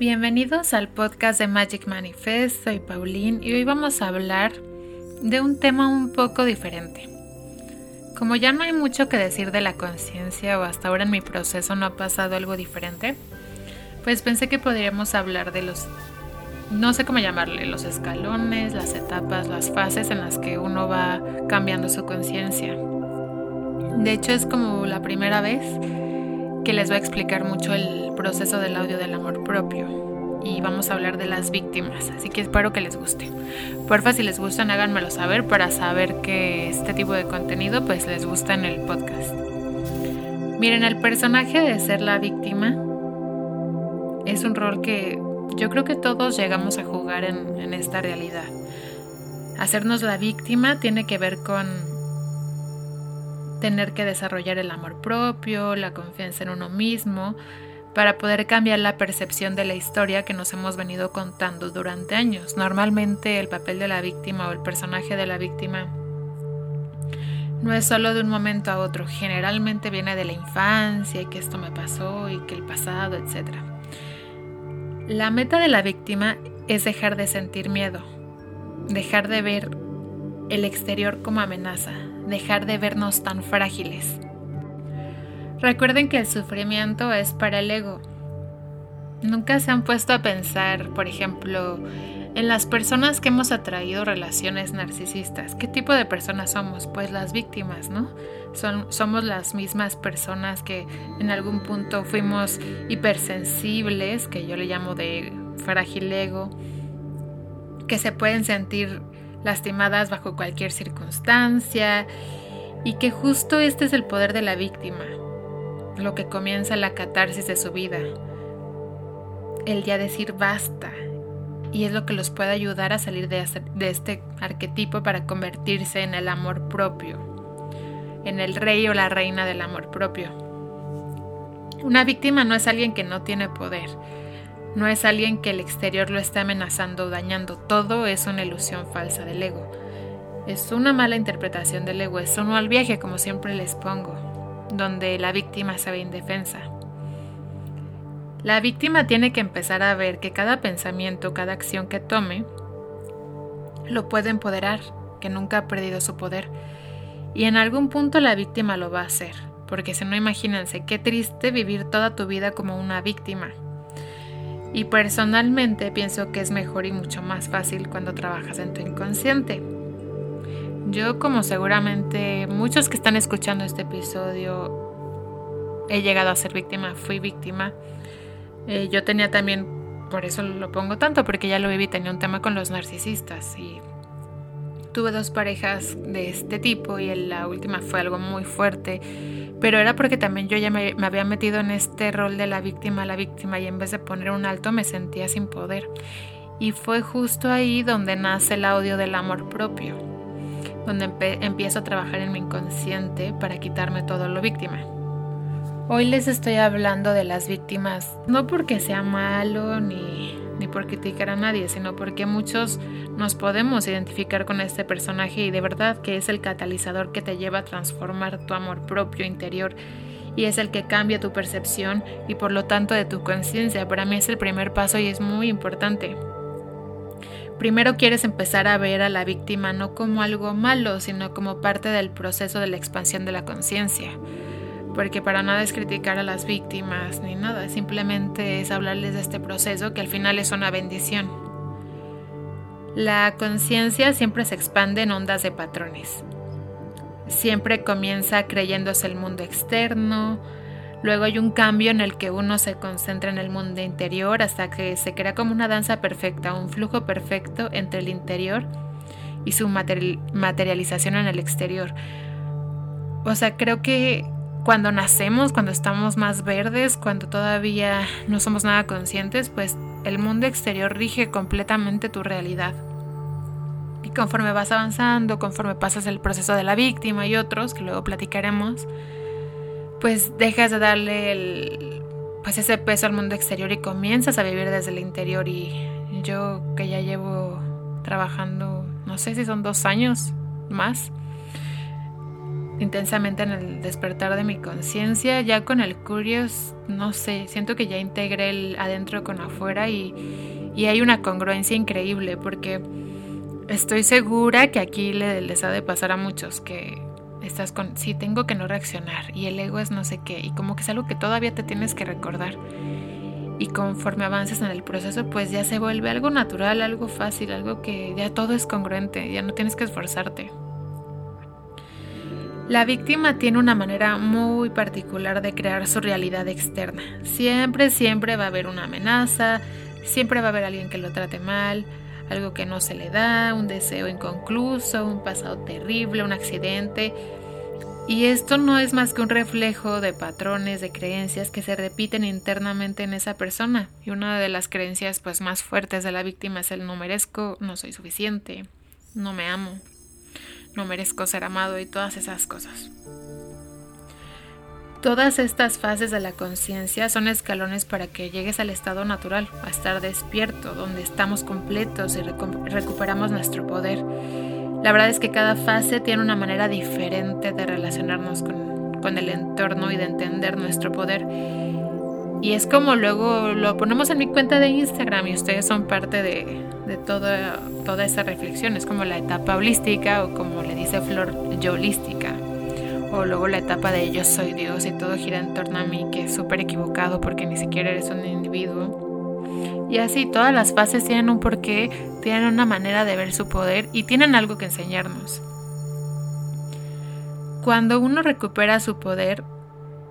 Bienvenidos al podcast de Magic Manifest, soy Pauline y hoy vamos a hablar de un tema un poco diferente. Como ya no hay mucho que decir de la conciencia o hasta ahora en mi proceso no ha pasado algo diferente, pues pensé que podríamos hablar de los, no sé cómo llamarle, los escalones, las etapas, las fases en las que uno va cambiando su conciencia. De hecho es como la primera vez que les va a explicar mucho el proceso del audio del amor y vamos a hablar de las víctimas, así que espero que les guste. Porfa, si les gustan, háganmelo saber para saber que este tipo de contenido pues les gusta en el podcast. Miren, el personaje de ser la víctima es un rol que yo creo que todos llegamos a jugar en, en esta realidad. Hacernos la víctima tiene que ver con tener que desarrollar el amor propio, la confianza en uno mismo, para poder cambiar la percepción de la historia que nos hemos venido contando durante años. Normalmente el papel de la víctima o el personaje de la víctima no es solo de un momento a otro, generalmente viene de la infancia y que esto me pasó y que el pasado, etc. La meta de la víctima es dejar de sentir miedo, dejar de ver el exterior como amenaza, dejar de vernos tan frágiles. Recuerden que el sufrimiento es para el ego. Nunca se han puesto a pensar, por ejemplo, en las personas que hemos atraído relaciones narcisistas. ¿Qué tipo de personas somos? Pues las víctimas, ¿no? Son, somos las mismas personas que en algún punto fuimos hipersensibles, que yo le llamo de frágil ego, que se pueden sentir lastimadas bajo cualquier circunstancia y que justo este es el poder de la víctima, lo que comienza la catarsis de su vida, el ya decir basta y es lo que los puede ayudar a salir de, este arquetipo para convertirse en el amor propio, en el rey o la reina del amor propio. Una víctima no es alguien que no tiene poder, no es alguien que el exterior lo está amenazando o dañando. Todo es una ilusión falsa del ego. Es una mala interpretación del ego. Es uno al viaje, como siempre les pongo, donde la víctima se ve indefensa. La víctima tiene que empezar a ver que cada pensamiento, cada acción que tome, lo puede empoderar, que nunca ha perdido su poder. Y en algún punto la víctima lo va a hacer, porque si no imagínense qué triste vivir toda tu vida como una víctima. Y personalmente pienso que es mejor y mucho más fácil cuando trabajas en tu inconsciente. Yo como seguramente muchos que están escuchando este episodio he llegado a ser víctima, fui víctima. Eh, yo tenía también, por eso lo pongo tanto, porque ya lo viví, tenía un tema con los narcisistas y tuve dos parejas de este tipo y la última fue algo muy fuerte pero era porque también yo ya me, había metido en este rol de la víctima, la víctima, y en vez de poner un alto me sentía sin poder. Y fue justo ahí donde nace el audio del amor propio, donde empiezo a trabajar en mi inconsciente para quitarme todo lo víctima. Hoy les estoy hablando de las víctimas, no porque sea malo ni, ni por criticar a nadie, sino porque muchos nos podemos identificar con este personaje y de verdad que es el catalizador que te lleva a transformar tu amor propio interior y es el que cambia tu percepción y por lo tanto de tu conciencia. Para mí es el primer paso y es muy importante. Primero quieres empezar a ver a la víctima no como algo malo, sino como parte del proceso de la expansión de la conciencia porque para nada es criticar a las víctimas ni nada, simplemente es hablarles de este proceso que al final es una bendición. La conciencia siempre se expande en ondas de patrones. Siempre comienza creyéndose el mundo externo, luego hay un cambio en el que uno se concentra en el mundo interior hasta que se crea como una danza perfecta, un flujo perfecto entre el interior y su materialización en el exterior. O sea, creo que cuando nacemos, cuando estamos más verdes, cuando todavía no somos nada conscientes, pues el mundo exterior rige completamente tu realidad. Y conforme vas avanzando, conforme pasas el proceso de la víctima y otros, que luego platicaremos, pues dejas de darle el, pues ese peso al mundo exterior y comienzas a vivir desde el interior. Y yo que ya llevo trabajando, no sé si son dos años más, intensamente en el despertar de mi conciencia. Ya con el Curious, no sé, siento que ya integré el adentro con afuera y, y hay una congruencia increíble porque estoy segura que aquí les ha de pasar a muchos que estás con, sí, tengo que no reaccionar y el ego es no sé qué y como que es algo que todavía te tienes que recordar. Y conforme avances en el proceso, pues ya se vuelve algo natural, algo fácil, algo que ya todo es congruente, ya no tienes que esforzarte. La víctima tiene una manera muy particular de crear su realidad externa. Siempre, siempre va a haber una amenaza, siempre va a haber alguien que lo trate mal, algo que no se le da, un deseo inconcluso, un pasado terrible, un accidente. Y esto no es más que un reflejo de patrones, de creencias que se repiten internamente en esa persona. Y una de las creencias pues más fuertes de la víctima es el no merezco, no soy suficiente, no me amo, no merezco ser amado y todas esas cosas. Todas estas fases de la conciencia son escalones para que llegues al estado natural, a estar despierto, donde estamos completos y recuperamos nuestro poder. La verdad es que cada fase tiene una manera diferente de relacionarnos con, el entorno y de entender nuestro poder. Y es como luego lo ponemos en mi cuenta de Instagram y ustedes son parte de, toda, toda esa reflexión. Es como la etapa holística o como le dice Flor, yo holística o luego la etapa de yo soy Dios y todo gira en torno a mí, que es súper equivocado porque ni siquiera eres un individuo. Y así, todas las fases tienen un porqué, tienen una manera de ver su poder y tienen algo que enseñarnos. Cuando uno recupera su poder,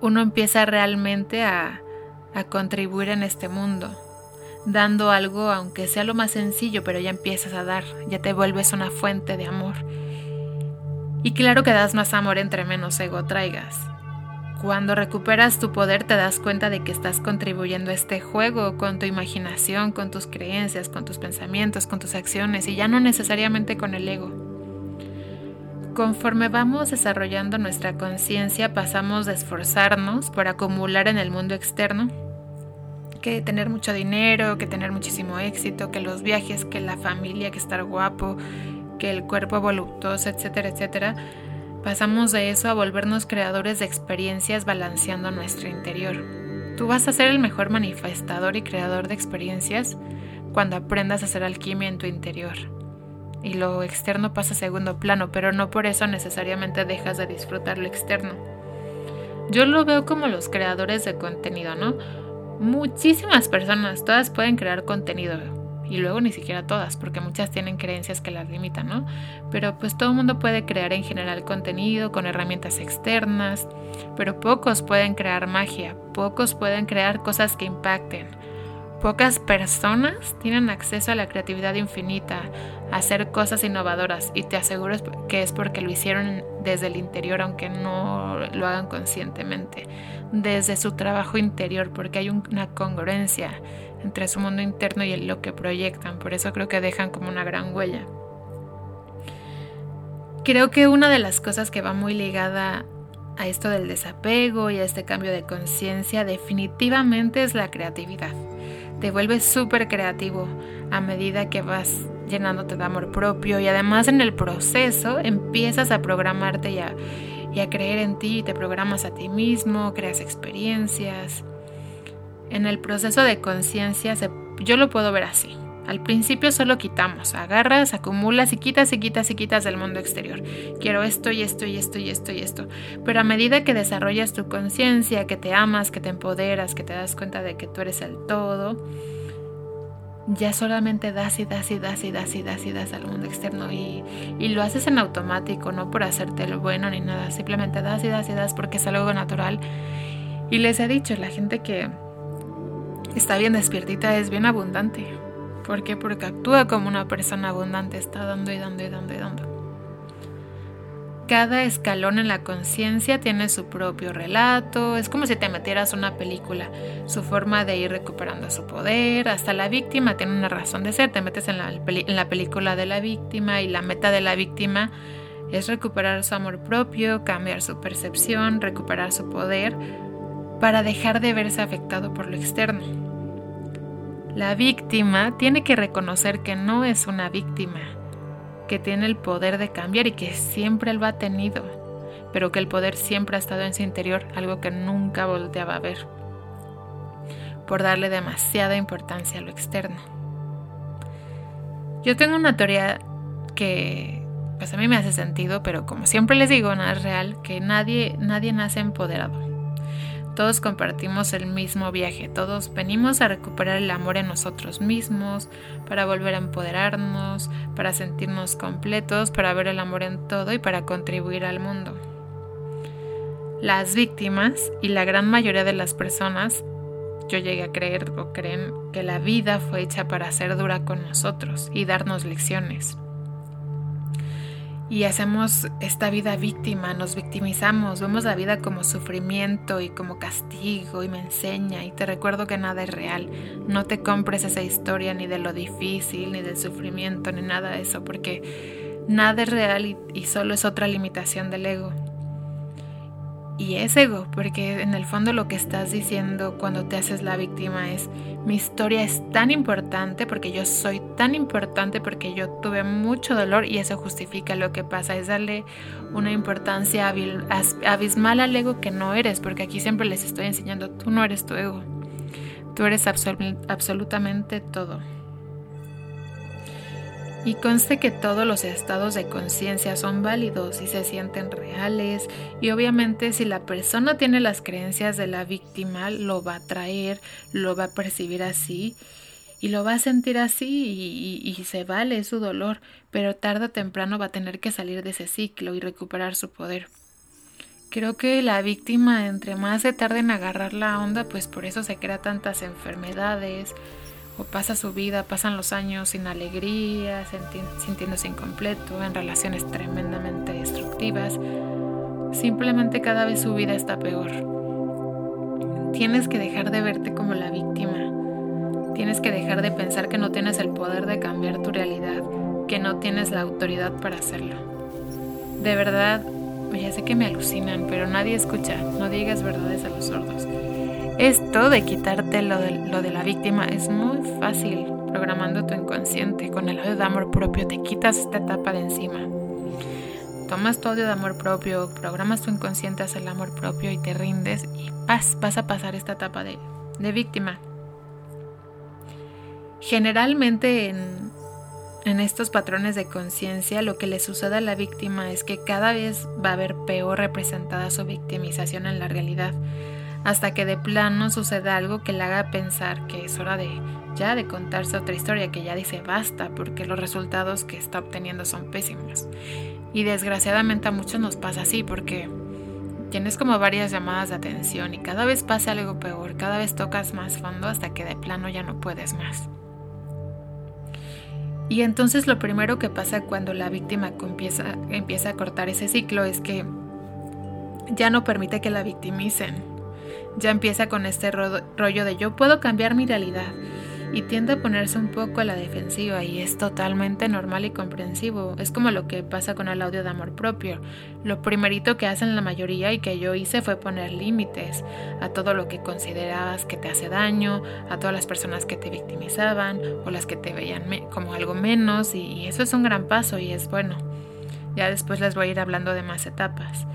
uno empieza realmente a, a contribuir en este mundo, dando algo, aunque sea lo más sencillo, pero ya empiezas a dar, ya te vuelves una fuente de amor y claro que das más amor entre menos ego traigas. Cuando recuperas tu poder te das cuenta de que estás contribuyendo a este juego con tu imaginación, con tus creencias, con tus pensamientos, con tus acciones y ya no necesariamente con el ego. Conforme vamos desarrollando nuestra conciencia pasamos de esforzarnos por acumular en el mundo externo que tener mucho dinero, que tener muchísimo éxito, que los viajes, que la familia, que estar guapo, que el cuerpo voluptuoso, etcétera, etcétera, pasamos de eso a volvernos creadores de experiencias balanceando nuestro interior. Tú vas a ser el mejor manifestador y creador de experiencias cuando aprendas a hacer alquimia en tu interior. Y lo externo pasa a segundo plano, pero no por eso necesariamente dejas de disfrutar lo externo. Yo lo veo como los creadores de contenido, ¿no? Muchísimas personas, todas pueden crear contenido, y luego ni siquiera todas, porque muchas tienen creencias que las limitan, ¿no? Pero pues todo el mundo puede crear en general contenido con herramientas externas, pero pocos pueden crear magia, pocos pueden crear cosas que impacten. Pocas personas tienen acceso a la creatividad infinita, a hacer cosas innovadoras y te aseguro que es porque lo hicieron desde el interior, aunque no lo hagan conscientemente, desde su trabajo interior, porque hay una congruencia entre su mundo interno y lo que proyectan. Por eso creo que dejan como una gran huella. Creo que una de las cosas que va muy ligada a esto del desapego y a este cambio de conciencia definitivamente es la creatividad. Te vuelves súper creativo a medida que vas llenándote de amor propio y además en el proceso empiezas a programarte y a, y a creer en ti, te programas a ti mismo, creas experiencias en el proceso de conciencia yo lo puedo ver así. Al principio solo quitamos, agarras, acumulas y quitas y quitas y quitas del mundo exterior. Quiero esto y esto y esto y esto y esto. Pero a medida que desarrollas tu conciencia, que te amas, que te empoderas, que te das cuenta de que tú eres el todo, ya solamente das y das y das y das y das y das al mundo externo y, lo haces en automático, no por hacerte el bueno ni nada, simplemente das y das y das porque es algo natural. Y les he dicho, la gente que está bien despiertita, es bien abundante. ¿Por qué? Porque actúa como una persona abundante, está dando y dando y dando y dando. Cada escalón en la conciencia tiene su propio relato, es como si te metieras una película, su forma de ir recuperando su poder, hasta la víctima tiene una razón de ser, te metes en la, en la película de la víctima y la meta de la víctima es recuperar su amor propio, cambiar su percepción, recuperar su poder para dejar de verse afectado por lo externo. La víctima tiene que reconocer que no es una víctima, que tiene el poder de cambiar y que siempre lo ha tenido, pero que el poder siempre ha estado en su interior, algo que nunca volteaba a ver, por darle demasiada importancia a lo externo. Yo tengo una teoría que pues a mí me hace sentido, pero como siempre les digo, nada es real, que nadie, nadie nace empoderado. Todos compartimos el mismo viaje, todos venimos a recuperar el amor en nosotros mismos, para volver a empoderarnos, para sentirnos completos, para ver el amor en todo y para contribuir al mundo. Las víctimas y la gran mayoría de las personas, yo llegué a creer o creen que la vida fue hecha para ser dura con nosotros y darnos lecciones y hacemos esta vida víctima, nos victimizamos, vemos la vida como sufrimiento y como castigo y me enseña y te recuerdo que nada es real. No te compres esa historia ni de lo difícil, ni del sufrimiento, ni nada de eso, porque nada es real y, y solo es otra limitación del ego. Y es ego, porque en el fondo lo que estás diciendo cuando te haces la víctima es, mi historia es tan importante porque yo soy tan importante porque yo tuve mucho dolor y eso justifica lo que pasa, es darle una importancia abismal al ego que no eres, porque aquí siempre les estoy enseñando, tú no eres tu ego, tú eres absolutamente todo. Y conste que todos los estados de conciencia son válidos y se sienten reales y obviamente si la persona tiene las creencias de la víctima lo va a traer, lo va a percibir así y lo va a sentir así y, se vale su dolor, pero tarde o temprano va a tener que salir de ese ciclo y recuperar su poder. Creo que la víctima entre más se tarde en agarrar la onda, pues por eso se crea tantas enfermedades, o pasa su vida, pasan los años sin alegría, sintiéndose incompleto, en relaciones tremendamente destructivas. Simplemente cada vez su vida está peor. Tienes que dejar de verte como la víctima. Tienes que dejar de pensar que no tienes el poder de cambiar tu realidad, que no tienes la autoridad para hacerlo. De verdad, ya sé que me alucinan, pero nadie escucha, no digas verdades a los sordos. Esto de quitarte lo de, la víctima es muy fácil programando tu inconsciente. Con el odio de amor propio te quitas esta etapa de encima. Tomas tu odio de amor propio, programas tu inconsciente hacia el amor propio y te rindes y vas, vas a pasar esta etapa de, víctima. Generalmente en, en estos patrones de conciencia lo que le sucede a la víctima es que cada vez va a ver peor representada su victimización en la realidad hasta que de plano suceda algo que le haga pensar que es hora de ya de contarse otra historia, que ya dice basta, porque los resultados que está obteniendo son pésimos. Y desgraciadamente a muchos nos pasa así, porque tienes como varias llamadas de atención y cada vez pasa algo peor, cada vez tocas más fondo hasta que de plano ya no puedes más. Y entonces lo primero que pasa cuando la víctima empieza, empieza a cortar ese ciclo es que ya no permite que la victimicen ya empieza con este rollo de yo puedo cambiar mi realidad y tiende a ponerse un poco a la defensiva y es totalmente normal y comprensivo. Es como lo que pasa con el audio de amor propio. Lo primerito que hacen la mayoría y que yo hice fue poner límites a todo lo que considerabas que te hace daño, a todas las personas que te victimizaban o las que te veían como algo menos y eso es un gran paso y es bueno. Ya después les voy a ir hablando de más etapas.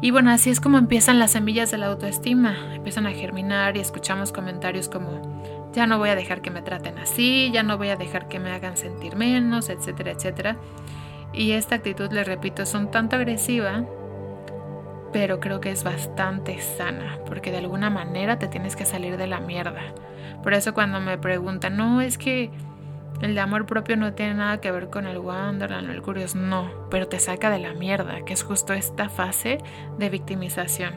Y bueno, así es como empiezan las semillas de la autoestima. Empiezan a germinar y escuchamos comentarios como, ya no voy a dejar que me traten así, ya no voy a dejar que me hagan sentir menos, etcétera, etcétera. Y esta actitud, les repito, es un tanto agresiva, pero creo que es bastante sana, porque de alguna manera te tienes que salir de la mierda. Por eso cuando me preguntan, no, es que el de amor propio no tiene nada que ver con el Wonderland o el Curious, no, pero te saca de la mierda, que es justo esta fase de victimización.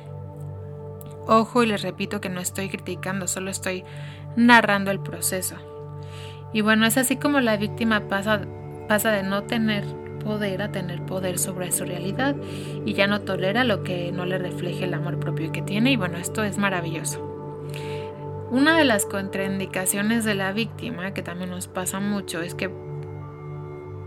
Ojo y les repito que no estoy criticando, solo estoy narrando el proceso. Y bueno, es así como la víctima pasa, pasa de no tener poder a tener poder sobre su realidad y ya no tolera lo que no le refleje el amor propio que tiene y bueno, esto es maravilloso. Una de las contraindicaciones de la víctima, que también nos pasa mucho, es que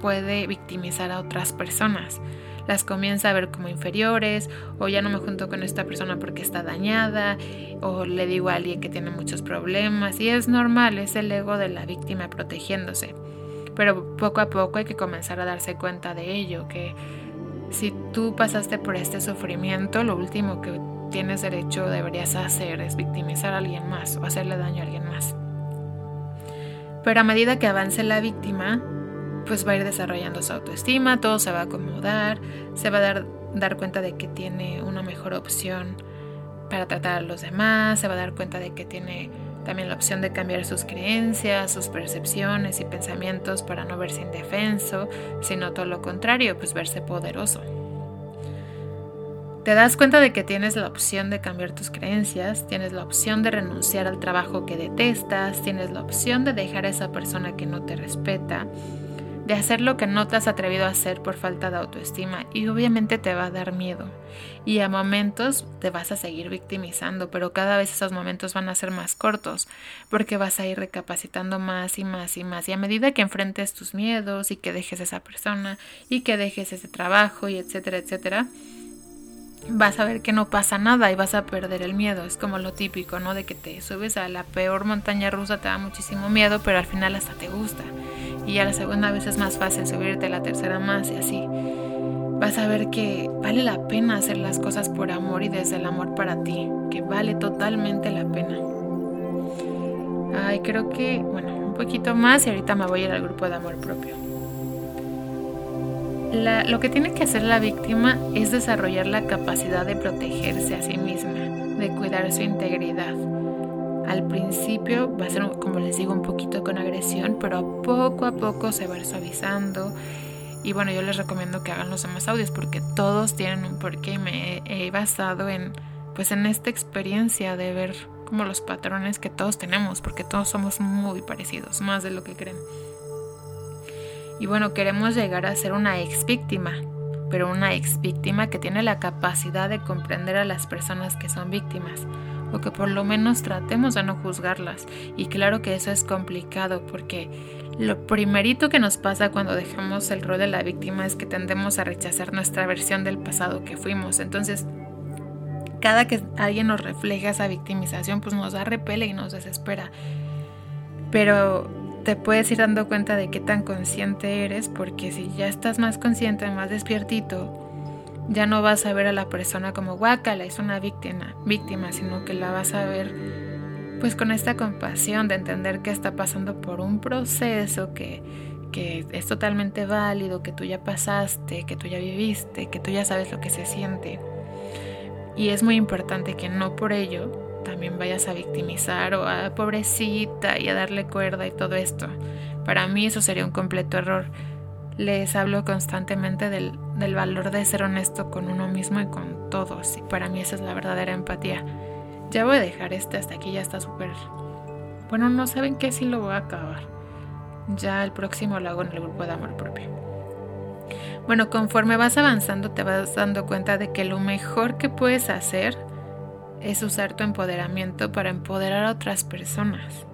puede victimizar a otras personas. Las comienza a ver como inferiores, o ya no me junto con esta persona porque está dañada, o le digo a alguien que tiene muchos problemas, y es normal, es el ego de la víctima protegiéndose. Pero poco a poco hay que comenzar a darse cuenta de ello, que Si tú pasaste por este sufrimiento, lo último que tienes derecho deberías hacer es victimizar a alguien más o hacerle daño a alguien más. Pero a medida que avance la víctima, pues va a ir desarrollando su autoestima, todo se va a acomodar, se va a dar, dar cuenta de que tiene una mejor opción para tratar a los demás, se va a dar cuenta de que tiene también la opción de cambiar sus creencias, sus percepciones y pensamientos para no verse indefenso, sino todo lo contrario, pues verse poderoso. Te das cuenta de que tienes la opción de cambiar tus creencias, tienes la opción de renunciar al trabajo que detestas, tienes la opción de dejar a esa persona que no te respeta, de hacer lo que no te has atrevido a hacer por falta de autoestima y obviamente te va a dar miedo. Y a momentos te vas a seguir victimizando, pero cada vez esos momentos van a ser más cortos porque vas a ir recapacitando más y más y más. Y a medida que enfrentes tus miedos y que dejes a esa persona y que dejes ese trabajo y etcétera, etcétera, vas a ver que no pasa nada y vas a perder el miedo. Es como lo típico, ¿no? De que te subes a la peor montaña rusa, te da muchísimo miedo, pero al final hasta te gusta. Y ya la segunda vez es más fácil subirte, la tercera más y así. Vas a ver que vale la pena hacer las cosas por amor y desde el amor para ti, que vale totalmente la pena. Ay, creo que, bueno, un poquito más y ahorita me voy a ir al grupo de amor propio lo que tiene que hacer la víctima es desarrollar la capacidad de protegerse a sí misma, de cuidar su integridad. Al principio va a ser, como les digo, un poquito con agresión, pero poco a poco se va suavizando. Y bueno, yo les recomiendo que hagan los demás audios porque todos tienen un porqué me he basado en, pues en esta experiencia de ver como los patrones que todos tenemos, porque todos somos muy parecidos, más de lo que creen. Y bueno, queremos llegar a ser una ex víctima, pero una ex víctima que tiene la capacidad de comprender a las personas que son víctimas, o que por lo menos tratemos de no juzgarlas. Y claro que eso es complicado porque lo primerito que nos pasa cuando dejamos el rol de la víctima es que tendemos a rechazar nuestra versión del pasado que fuimos. Entonces, cada que alguien nos refleja esa victimización, pues nos da repele y nos desespera. Pero te puedes ir dando cuenta de qué tan consciente eres, porque si ya estás más consciente, más despiertito, ya no vas a ver a la persona como guácala, es una víctima, víctima, sino que la vas a ver pues con esta compasión de entender que está pasando por un proceso que, que es totalmente válido, que tú ya pasaste, que tú ya viviste, que tú ya sabes lo que se siente. Y es muy importante que no por ello también vayas a victimizar o a pobrecita y a darle cuerda y todo esto. Para mí eso sería un completo error. Les hablo constantemente del, del valor de ser honesto con uno mismo y con todos. Y para mí esa es la verdadera empatía. Ya voy a dejar este hasta aquí, ya está súper... Bueno, no saben qué si lo voy a acabar. Ya el próximo lo hago en el grupo de amor propio. Bueno, conforme vas avanzando te vas dando cuenta de que lo mejor que puedes hacer es usar tu empoderamiento para empoderar a otras personas.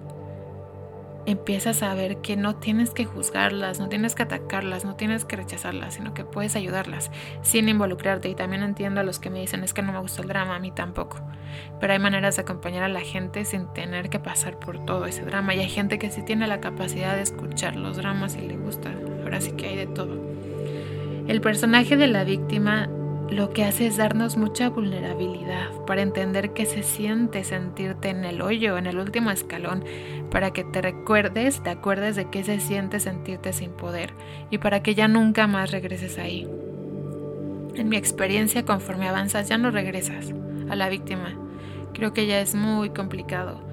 Empiezas a ver que no tienes que juzgarlas, no tienes que atacarlas, no tienes que rechazarlas, sino que puedes ayudarlas sin involucrarte. Y también entiendo a los que me dicen es que no me gusta el drama, a mí tampoco. Pero hay maneras de acompañar a la gente sin tener que pasar por todo ese drama. Y hay gente que sí tiene la capacidad de escuchar los dramas y le gusta. Ahora sí que hay de todo. El personaje de la víctima lo que hace es darnos mucha vulnerabilidad para entender qué se siente sentirte en el hoyo, en el último escalón, para que te recuerdes, te acuerdes de qué se siente sentirte sin poder y para que ya nunca más regreses ahí. En mi experiencia, conforme avanzas, ya no regresas a la víctima. Creo que ya es muy complicado.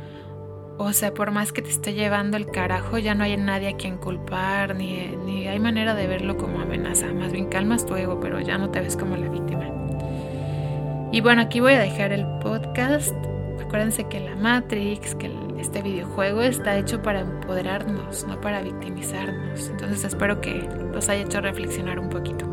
O sea, por más que te esté llevando el carajo, ya no hay nadie a quien culpar, ni, ni hay manera de verlo como amenaza. Más bien calmas tu ego, pero ya no te ves como la víctima. Y bueno, aquí voy a dejar el podcast. Acuérdense que la Matrix, que este videojuego está hecho para empoderarnos, no para victimizarnos. Entonces espero que los haya hecho reflexionar un poquito.